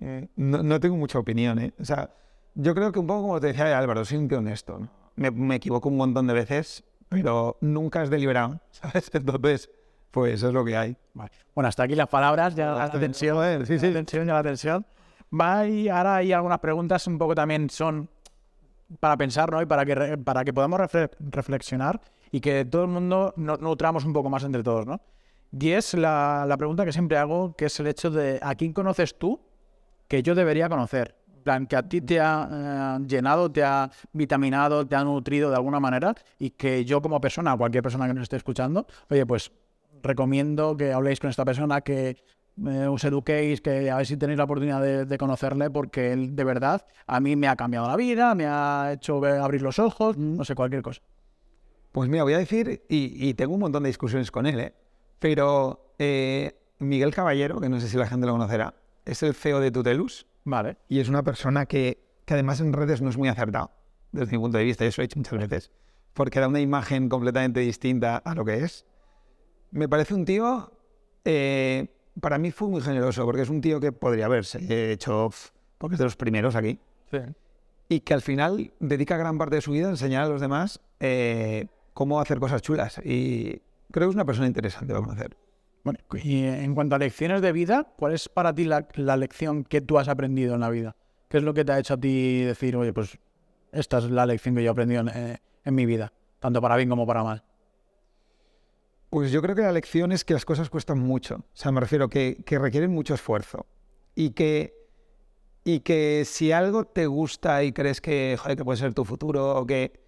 Eh, no, no tengo mucha opinión, ¿eh? O sea, yo creo que un poco como te decía Álvaro, soy un tío honesto. ¿no? Me, me equivoco un montón de veces, pero nunca es deliberado, ¿sabes? Entonces, pues eso es lo que hay. Vale. Bueno, hasta aquí las palabras, ya la tensión, sí, sí, la tensión, ya la tensión. Va y ahora hay algunas preguntas un poco también son para pensar, ¿no? Y para que, para que podamos refle- reflexionar y que todo el mundo nos nutramos un poco más entre todos, ¿no? Y es la, la pregunta que siempre hago, que es el hecho de ¿a quién conoces tú que yo debería conocer? En plan, que a ti te ha eh, llenado, te ha vitaminado, te ha nutrido de alguna manera y que yo como persona, cualquier persona que nos esté escuchando, oye, pues recomiendo que habléis con esta persona, que eh, os eduquéis, que a ver si tenéis la oportunidad de, de conocerle, porque él de verdad a mí me ha cambiado la vida, me ha hecho ver- abrir los ojos, no sé, cualquier cosa. Pues mira, voy a decir, y, y tengo un montón de discusiones con él, ¿eh? Pero eh, Miguel Caballero, que no sé si la gente lo conocerá, es el CEO de Tutelus Vale. y es una persona que, que además en redes no es muy acertado, desde mi punto de vista, y eso lo he hecho muchas veces, porque da una imagen completamente distinta a lo que es. Me parece un tío, eh, para mí fue muy generoso, porque es un tío que podría haberse hecho, porque es de los primeros aquí, Sí. y que al final dedica gran parte de su vida a enseñar a los demás eh, cómo hacer cosas chulas. Y creo que es una persona interesante para conocer. Bueno, y en cuanto a lecciones de vida, ¿cuál es para ti la, la lección que tú has aprendido en la vida? ¿Qué es lo que te ha hecho a ti decir, oye, pues esta es la lección que yo he aprendido en, eh, en mi vida, tanto para bien como para mal? Pues yo creo que la lección es que las cosas cuestan mucho. O sea, me refiero que, que requieren mucho esfuerzo. Y que, y que si algo te gusta y crees que, joder, que puede ser tu futuro, o que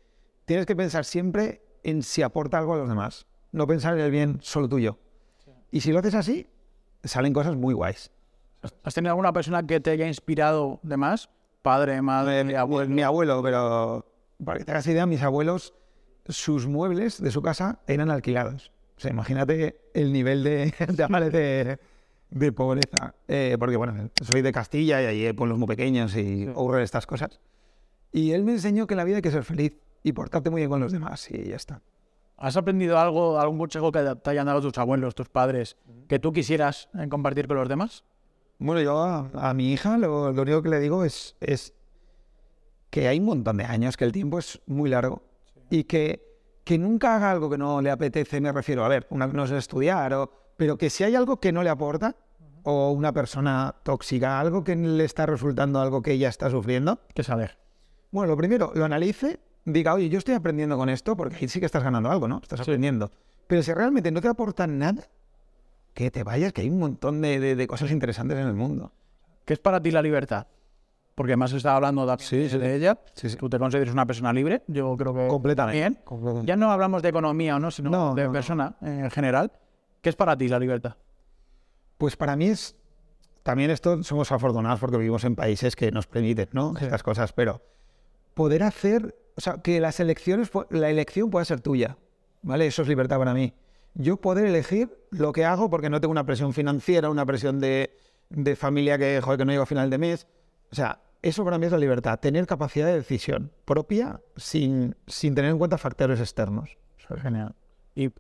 tienes que pensar siempre en si aporta algo a los demás. No pensar en el bien solo tuyo. Y si lo haces así, salen cosas muy guays. ¿Has tenido alguna persona que te haya inspirado de más? Padre, madre, mi, abuelo. mi abuelo, pero para que te hagas idea, mis abuelos, sus muebles de su casa eran alquilados. O sea, imagínate el nivel de, de, de, de pobreza. Eh, porque, bueno, soy de Castilla y allí hay pueblos muy pequeños y ocurren estas cosas. Y él me enseñó que en la vida hay que ser feliz y portarte muy bien con los demás y ya está. ¿Has aprendido algo, algún consejo que te hayan dado tus abuelos, tus padres, que tú quisieras eh, compartir con los demás? Bueno, yo a, a mi hija lo, lo único que le digo es, es que hay un montón de años, que el tiempo es muy largo y que, que nunca haga algo que no le apetece, me refiero, a ver, una no es estudiar, o, pero que si hay algo que no le aporta o una persona tóxica, algo que le está resultando algo que ella está sufriendo, Que saber. bueno, lo primero, lo analice, diga, oye, yo estoy aprendiendo con esto, porque ahí sí que estás ganando algo, ¿no? Estás aprendiendo. Pero si realmente no te aportan nada, que te vayas, que hay un montón de, de- de cosas interesantes en el mundo. ¿Qué es para ti la libertad? Porque más estado hablando de, de ella. Sí, sí. Tú te consideras una persona libre. Yo creo que Completamente. Bien. Completamente. Ya no hablamos de economía o no, sino No, de no, no. persona en general. ¿Qué es para ti la libertad? Pues para mí es. También esto somos afortunados porque vivimos en países que nos permiten, ¿no? Estas cosas, pero poder hacer. O sea, que las elecciones. La elección pueda ser tuya, ¿vale? Eso es libertad para mí. Yo poder elegir lo que hago porque no tengo una presión financiera, una presión de, de familia que, joder, que no llego a final de mes. O sea, eso para mí es la libertad. Tener capacidad de decisión propia sin, sin tener en cuenta factores externos. ¿sabes? Genial. ¿Y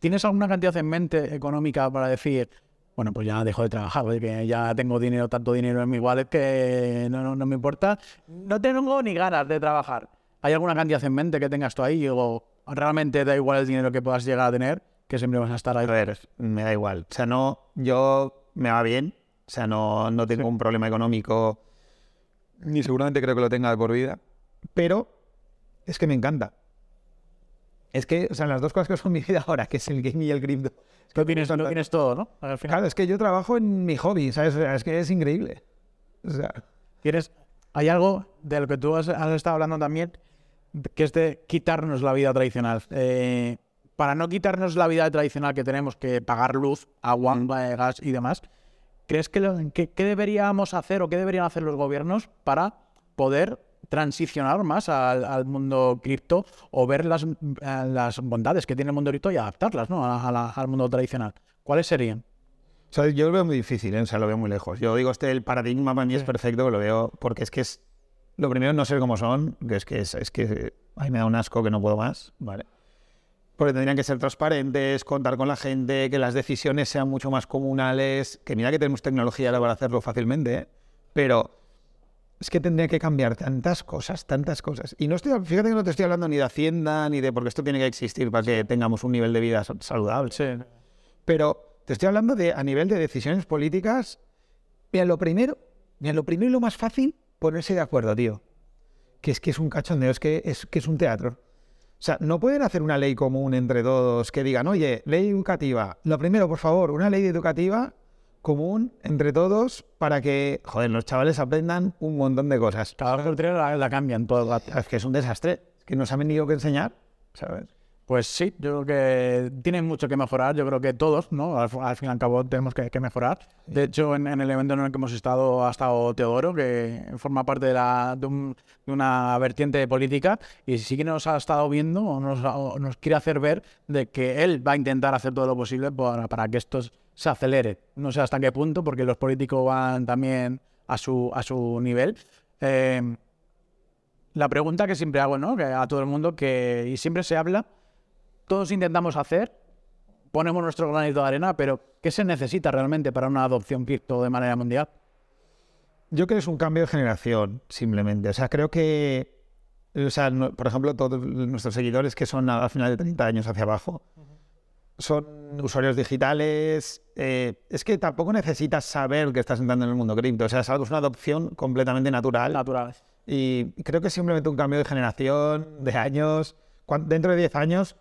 tienes alguna cantidad en mente económica para decir, bueno, pues ya dejo de trabajar, oye, que ya tengo dinero, tanto dinero en mi wallet que no, no, no me importa? No tengo ni ganas de trabajar. ¿Hay alguna cantidad en mente que tengas tú ahí o realmente da igual el dinero que puedas llegar a tener, que siempre vas a estar ahí? A ver, me da igual. O sea, no, yo me va bien. O sea, no, no tengo un problema económico, ni seguramente creo que lo tenga de por vida. Pero es que me encanta. Es que, o sea, las dos cosas que son mi vida ahora, que es el gaming y el cripto. Es que Lo tienes, lo tienes todo, ¿no? Al final. Claro, es que yo trabajo en mi hobby, ¿sabes? O sea, es que es increíble. O sea, ¿Quieres? Hay algo de lo que tú has, has estado hablando también, que es de quitarnos la vida tradicional. Eh, para no quitarnos la vida tradicional que tenemos que pagar luz, agua, eh, gas y demás, ¿crees que, lo- que- qué deberíamos hacer o qué deberían hacer los gobiernos para poder transicionar más al, al mundo cripto o ver las, eh, las bondades que tiene el mundo cripto y adaptarlas ¿no? a- a la- al mundo tradicional. ¿Cuáles serían? O sea, yo lo veo muy difícil, ¿eh? o sea, lo veo muy lejos. Yo digo, este el paradigma para mí es perfecto, lo veo, porque es que es, lo primero no sé cómo son, que es que es, es que a mí me da un asco que no puedo más, ¿vale? Porque tendrían que ser transparentes, contar con la gente, que las decisiones sean mucho más comunales, que mira que tenemos tecnología ahora para hacerlo fácilmente, ¿eh? pero es que tendría que cambiar tantas cosas, tantas cosas. Y no estoy, fíjate que no te estoy hablando ni de Hacienda, ni de porque esto tiene que existir para que tengamos un nivel de vida sa- saludable. Sí. Pero te estoy hablando de a nivel de decisiones políticas. Mira, lo primero, mira, lo primero y lo más fácil, ponerse de acuerdo, tío. Que es que es un cachondeo, es que es, que es un teatro. O sea, no pueden hacer una ley común entre todos que digan, oye, ley educativa. Lo primero, por favor, una ley educativa común entre todos para que, joder, los chavales aprendan un montón de cosas. Cada vez que la, la cambian todo el rato. Es que es un desastre. Es que no saben ni lo que enseñar, ¿sabes? Pues sí, yo creo que tienen mucho que mejorar. Yo creo que todos, ¿no? Al, al fin y al cabo tenemos que, que mejorar. De hecho, en, en el evento en el que hemos estado ha estado Teodoro, que forma parte de, la, de, un- de una vertiente política y sí que nos ha estado viendo o nos, o nos quiere hacer ver de que él va a intentar hacer todo lo posible para, para que esto se acelere. No sé hasta qué punto, porque los políticos van también a su, a su nivel. Eh, la pregunta que siempre hago, ¿no? Que a todo el mundo, que y siempre se habla, todos intentamos hacer, ponemos nuestro granito de arena, pero ¿qué se necesita realmente para una adopción cripto de manera mundial? Yo creo que es un cambio de generación, simplemente. O sea, creo que, o sea, no- por ejemplo, todos nuestros seguidores que son al final de 30 años hacia abajo, son usuarios digitales. eh, es que tampoco necesitas saber que estás entrando en el mundo cripto. O sea, es algo, es una adopción completamente natural. Naturales. Y creo que es simplemente un cambio de generación, de años. Dentro de 10 años,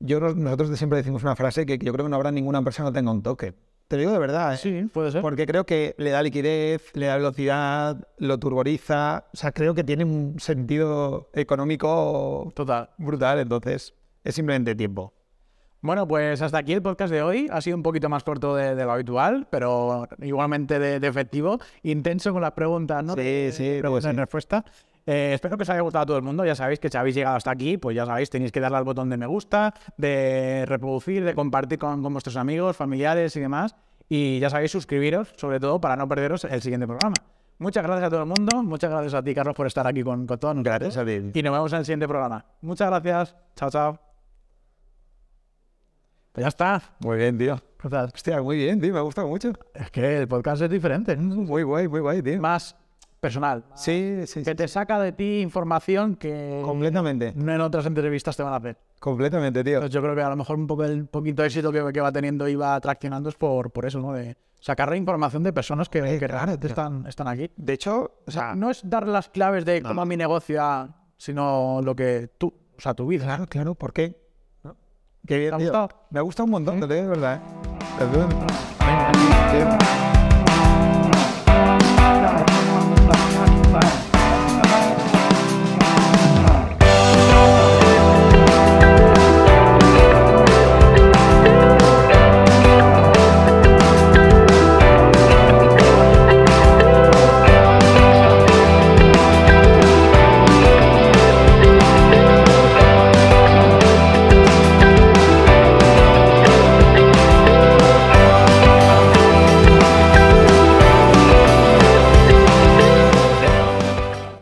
yo, nosotros siempre decimos una frase que yo creo que no habrá ninguna empresa que no tenga un token. Te lo digo de verdad, ¿eh? Sí, puede ser. Porque creo que le da liquidez, le da velocidad, lo turboriza. O sea, creo que tiene un sentido económico Total. brutal. Entonces, es simplemente tiempo. Bueno, pues hasta aquí el podcast de hoy. Ha sido un poquito más corto de, de lo habitual, pero igualmente de, de efectivo. Intenso con las preguntas, ¿no? Sí, sí, de preguntas pues sí. respuesta. Eh, espero que os haya gustado a todo el mundo. Ya sabéis que si habéis llegado hasta aquí, pues ya sabéis, tenéis que darle al botón de me gusta, de reproducir, de compartir con, con vuestros amigos, familiares y demás. Y ya sabéis, suscribiros, sobre todo para no perderos el siguiente programa. Muchas gracias a todo el mundo. Muchas gracias a ti, Carlos, por estar aquí con, con todos nosotros. Gracias a ti. Y nos vemos en el siguiente programa. Muchas gracias. Chao, chao. Pues ya está. Muy bien, tío. Gracias. Hostia, muy bien, tío. Me ha gustado mucho. Es que el podcast es diferente, Muy guay, muy guay, tío. más personal, Sí, sí, que sí. te saca de ti información que Completamente. no en otras entrevistas te van a hacer. Completamente, tío. Entonces yo creo que a lo mejor un poco el poquito éxito que, que va teniendo y va traccionando es por, por eso, ¿no? De sacar información de personas que, que realmente están, están aquí. De hecho, o sea, No es dar las claves de cómo mi negocio, a- sino lo que tú, o sea, tu vida. claro, claro, ¿por qué? Qué bien, ¿Te ha tío. gustado? Me ha gustado un montón, lo digo de verdad, ¿eh? Tío.